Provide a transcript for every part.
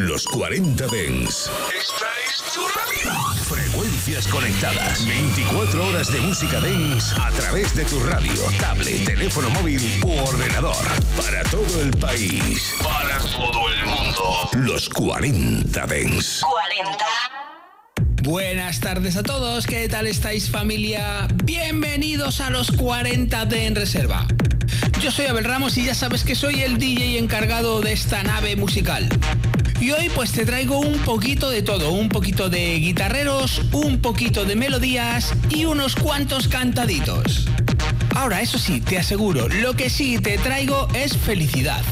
Los 40 Dens. Esta es tu radio. Frecuencias conectadas. 24 horas de música dance a través de tu radio, tablet, teléfono móvil u ordenador. Para todo el país. Para todo el mundo. Los 40 Dens. 40. Buenas tardes a todos, ¿qué tal estáis familia? Bienvenidos a los 40 de En Reserva. Yo soy Abel Ramos y ya sabes que soy el DJ encargado de esta nave musical. Y hoy pues te traigo un poquito de todo, un poquito de guitarreros, un poquito de melodías y unos cuantos cantaditos. Ahora, eso sí, te aseguro, lo que sí te traigo es felicidad.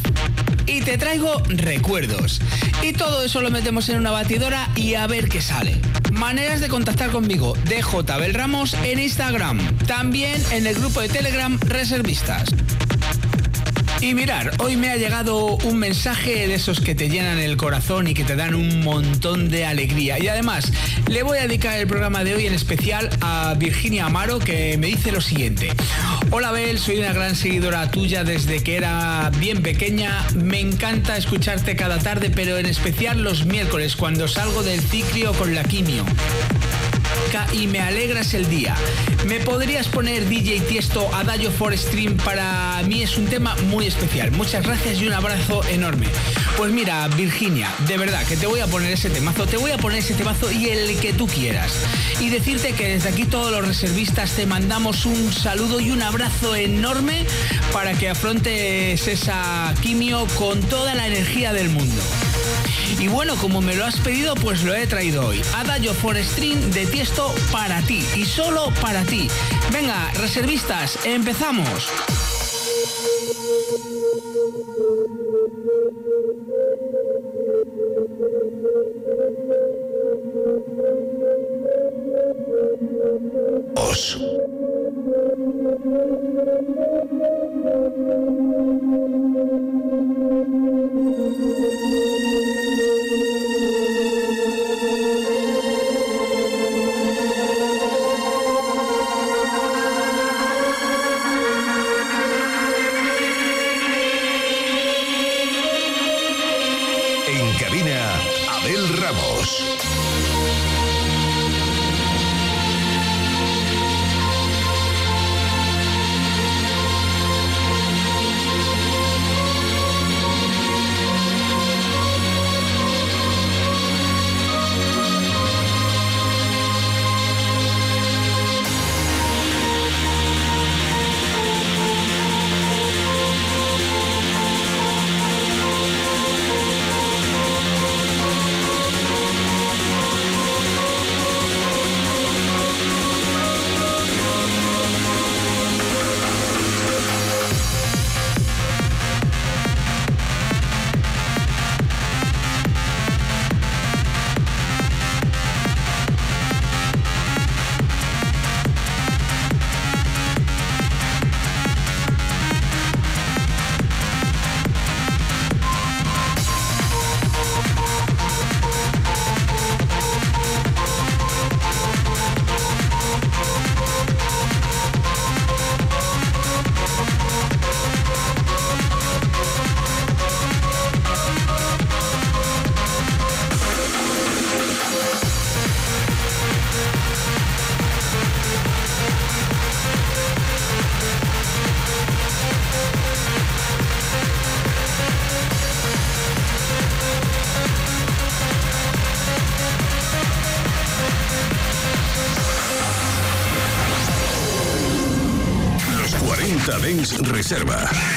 Y te traigo recuerdos. Y todo eso lo metemos en una batidora y a ver qué sale. Maneras de contactar conmigo, DJ Ramos en Instagram. También en el grupo de Telegram Reservistas. Y mirar, hoy me ha llegado un mensaje de esos que te llenan el corazón y que te dan un montón de alegría. Y además, le voy a dedicar el programa de hoy en especial a Virginia Amaro que me dice lo siguiente. Hola Bel, soy una gran seguidora tuya desde que era bien pequeña. Me encanta escucharte cada tarde, pero en especial los miércoles cuando salgo del ciclo con la quimio y me alegras el día. ¿Me podrías poner DJ Tiesto a Dayo for Stream? Para mí es un tema muy especial. Muchas gracias y un abrazo enorme. Pues mira, Virginia, de verdad que te voy a poner ese temazo, te voy a poner ese temazo y el que tú quieras. Y decirte que desde aquí todos los reservistas te mandamos un saludo y un abrazo enorme para que afrontes esa quimio con toda la energía del mundo. Y bueno, como me lo has pedido, pues lo he traído hoy. Adagio for Stream de Tiesto para ti y solo para ti. Venga, reservistas, empezamos. Os. Reserva.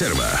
reserva.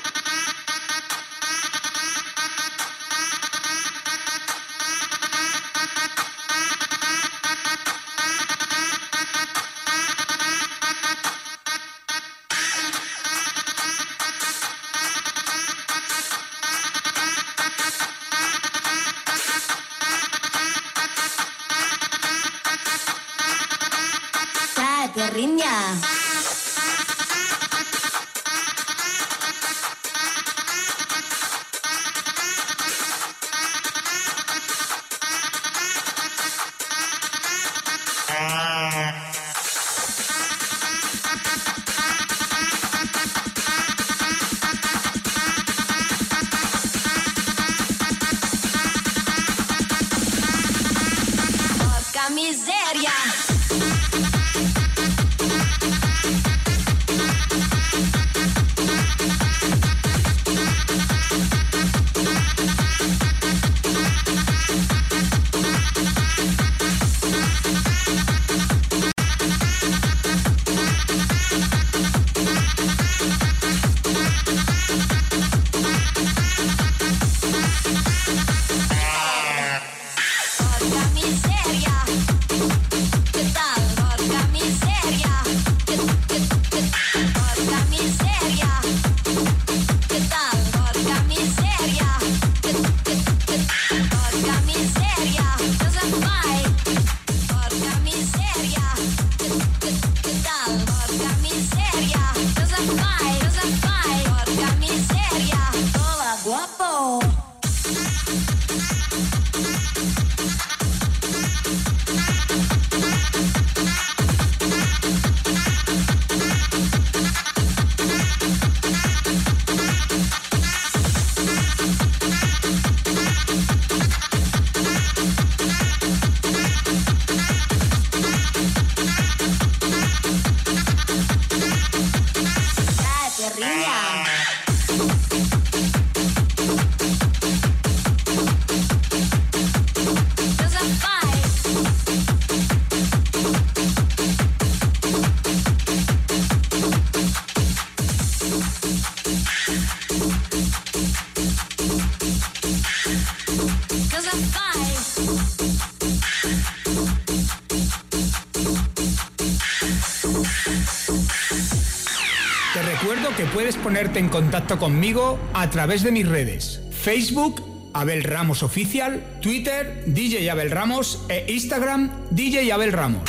En contacto conmigo a través de mis redes. Facebook, Abel Ramos Oficial, Twitter, DJ Abel Ramos e Instagram, DJ Abel Ramos.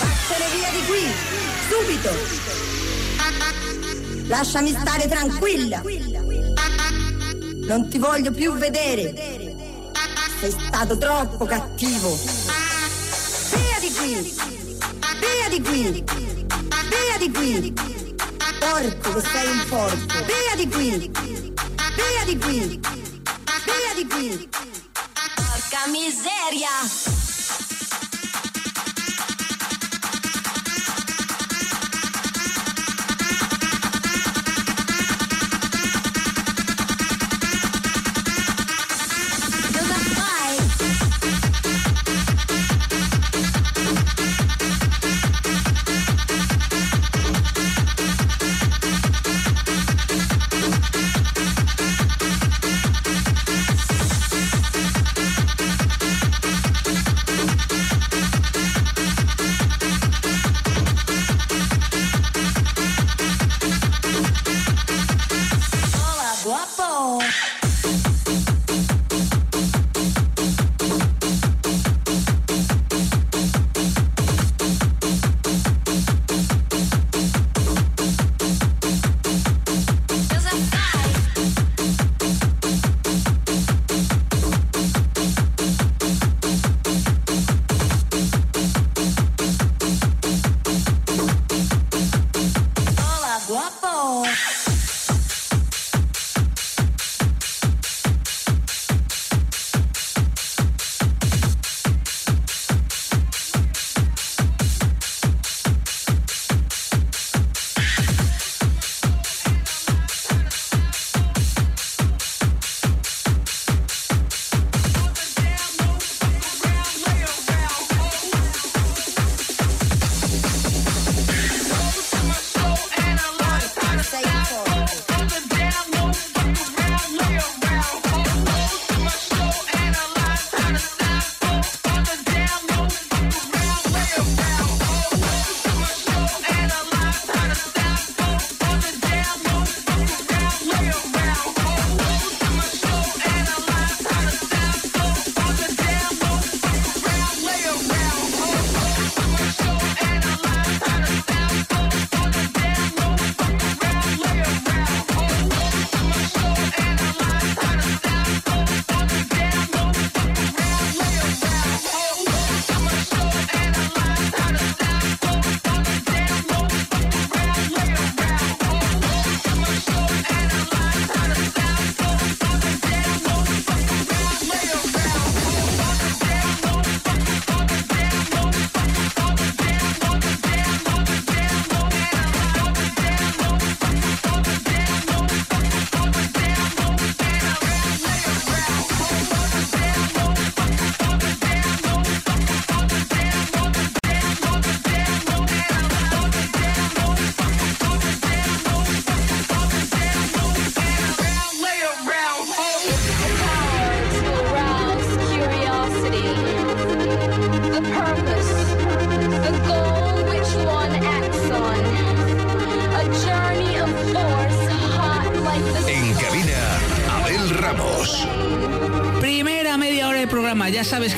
Vattene via di qui, subito! Lasciami stare tranquilla! Non ti voglio più vedere! Sei stato troppo cattivo! Via di qui! Via di qui! Via di qui! Porco che sei un porco. Via di qui. Via di qui. Via di qui. Porca miseria.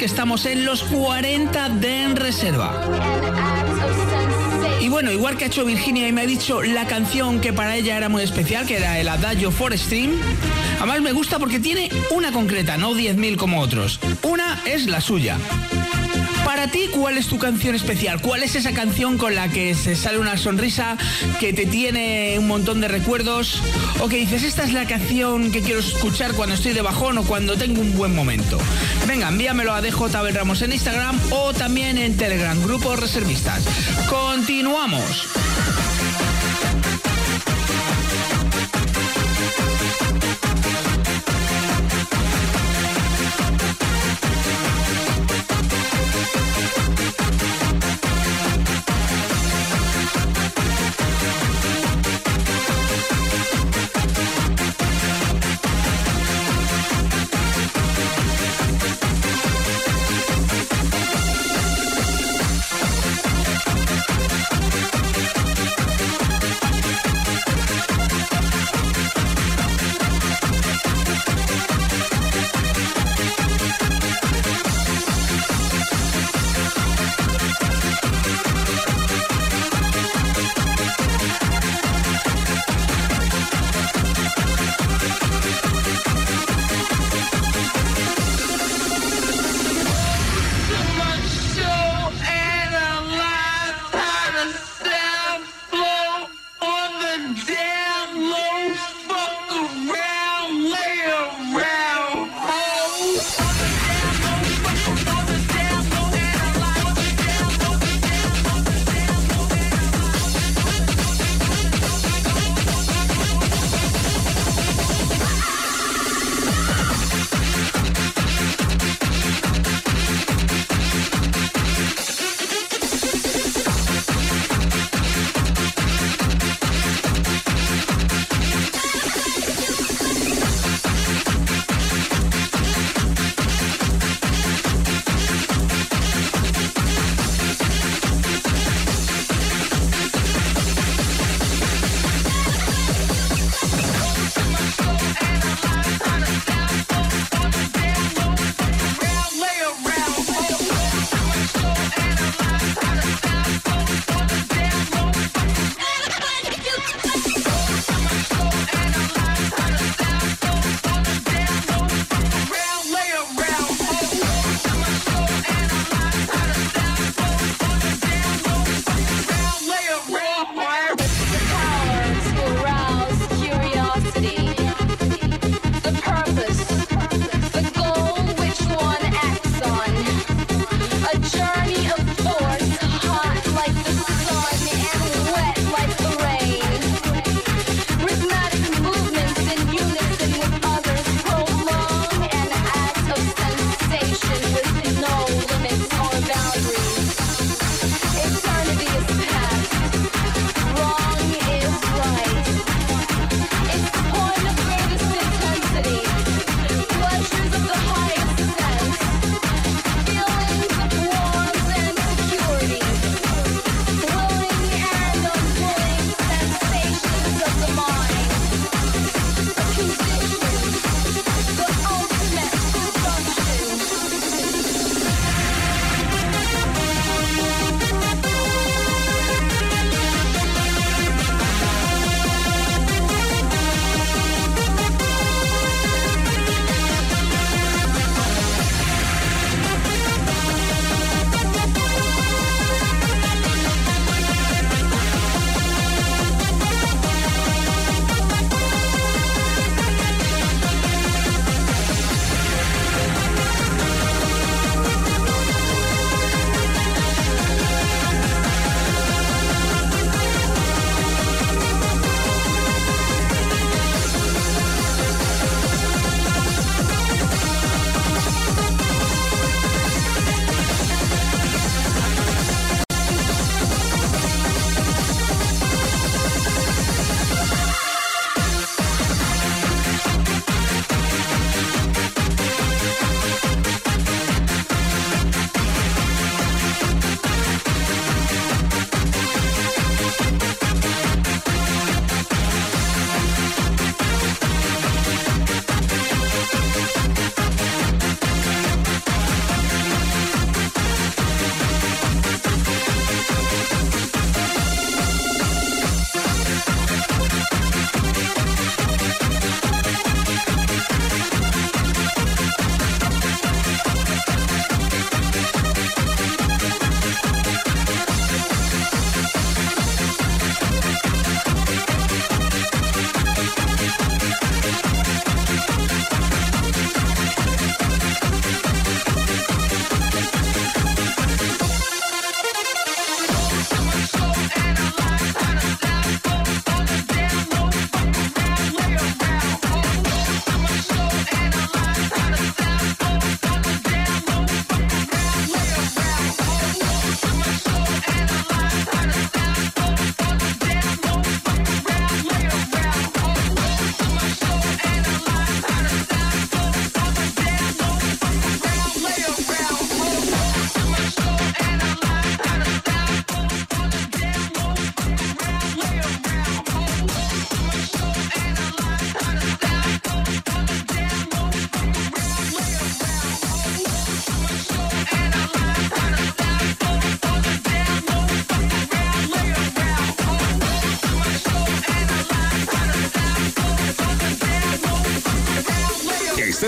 Estamos en los 40 de En Reserva. Y bueno, igual que ha hecho Virginia y me ha dicho la canción que para ella era muy especial, que era el Adagio for Stream, además me gusta porque tiene una concreta, no 10.000 como otros. Una es la suya. Para ti, ¿cuál es tu canción especial? ¿Cuál es esa canción con la que se sale una sonrisa, que te tiene un montón de recuerdos? O que dices, esta es la canción que quiero escuchar cuando estoy de bajón o cuando tengo un buen momento. Venga, envíamelo a DJ Ramos en Instagram o también en Telegram, Grupo Reservistas. Continuamos.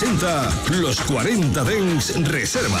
Presenta Los 40 Dens Reserva.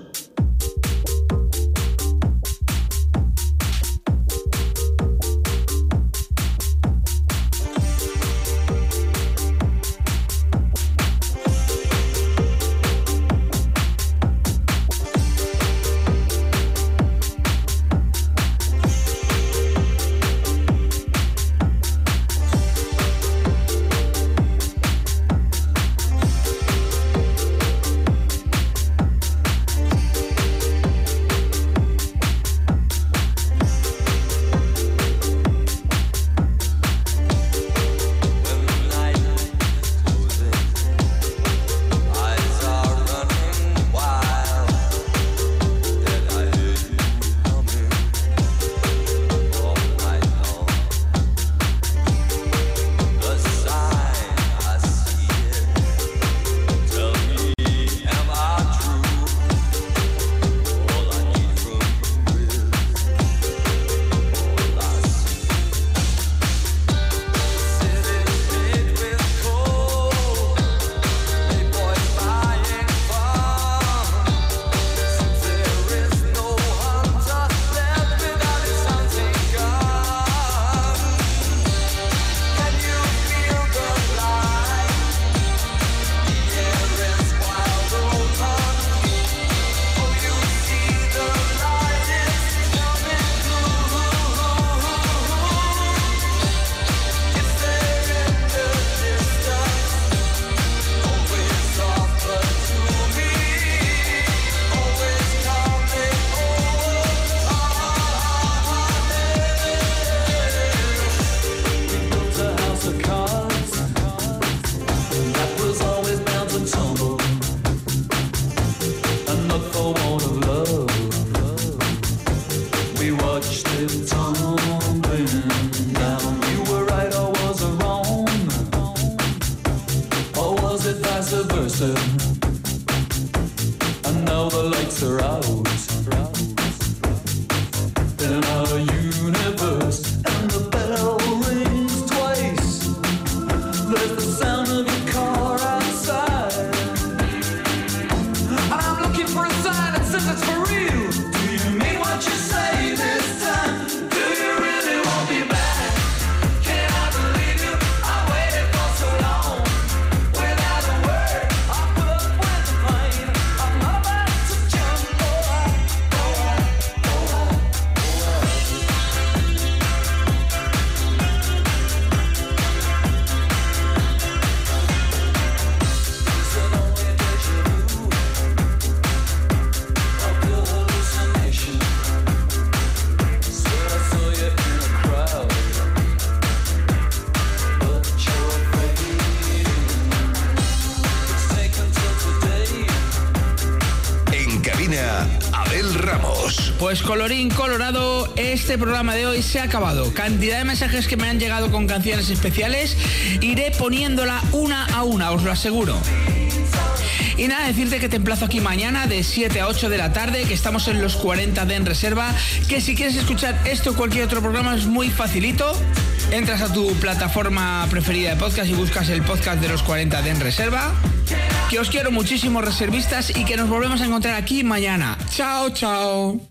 now the lights are out. Este programa de hoy se ha acabado. Cantidad de mensajes que me han llegado con canciones especiales, iré poniéndola una a una, os lo aseguro. Y nada, decirte que te emplazo aquí mañana de 7 a 8 de la tarde, que estamos en los 40 de En Reserva, que si quieres escuchar esto o cualquier otro programa es muy facilito. Entras a tu plataforma preferida de podcast y buscas el podcast de los 40 de En Reserva. Que os quiero muchísimo reservistas y que nos volvemos a encontrar aquí mañana. Chao, chao.